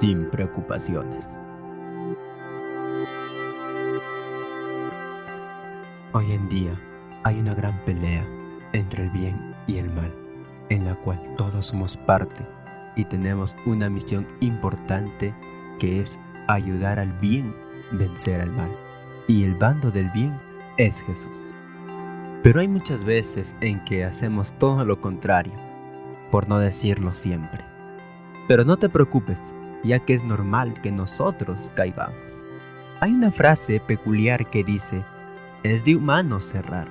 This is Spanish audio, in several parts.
sin preocupaciones. Hoy en día hay una gran pelea entre el bien y el mal, en la cual todos somos parte y tenemos una misión importante que es ayudar al bien vencer al mal. Y el bando del bien es Jesús. Pero hay muchas veces en que hacemos todo lo contrario, por no decirlo siempre. Pero no te preocupes, ya que es normal que nosotros caigamos. Hay una frase peculiar que dice, es de humano cerrar,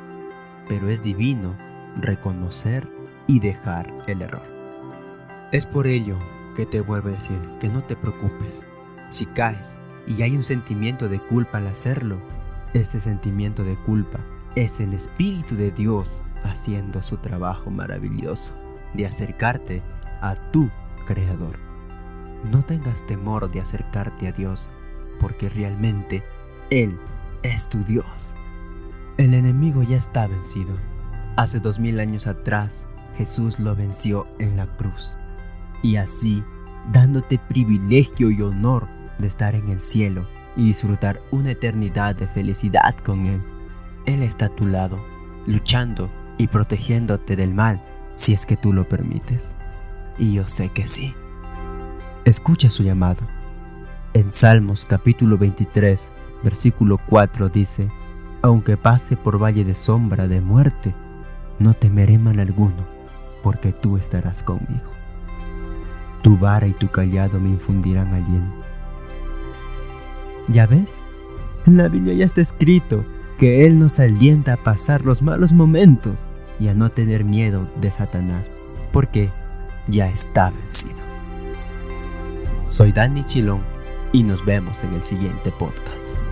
pero es divino reconocer y dejar el error. Es por ello que te vuelvo a decir que no te preocupes. Si caes y hay un sentimiento de culpa al hacerlo, este sentimiento de culpa es el Espíritu de Dios haciendo su trabajo maravilloso de acercarte a tu Creador. No tengas temor de acercarte a Dios, porque realmente Él es tu Dios. El enemigo ya está vencido. Hace dos mil años atrás, Jesús lo venció en la cruz. Y así, dándote privilegio y honor de estar en el cielo y disfrutar una eternidad de felicidad con Él. Él está a tu lado, luchando y protegiéndote del mal si es que tú lo permites. Y yo sé que sí. Escucha su llamado. En Salmos capítulo 23, versículo 4 dice, Aunque pase por valle de sombra de muerte, no temeré mal alguno, porque tú estarás conmigo. Tu vara y tu callado me infundirán aliento. ¿Ya ves? En la Biblia ya está escrito que Él nos alienta a pasar los malos momentos y a no tener miedo de Satanás, porque ya está vencido. Soy Danny Chilón y nos vemos en el siguiente podcast.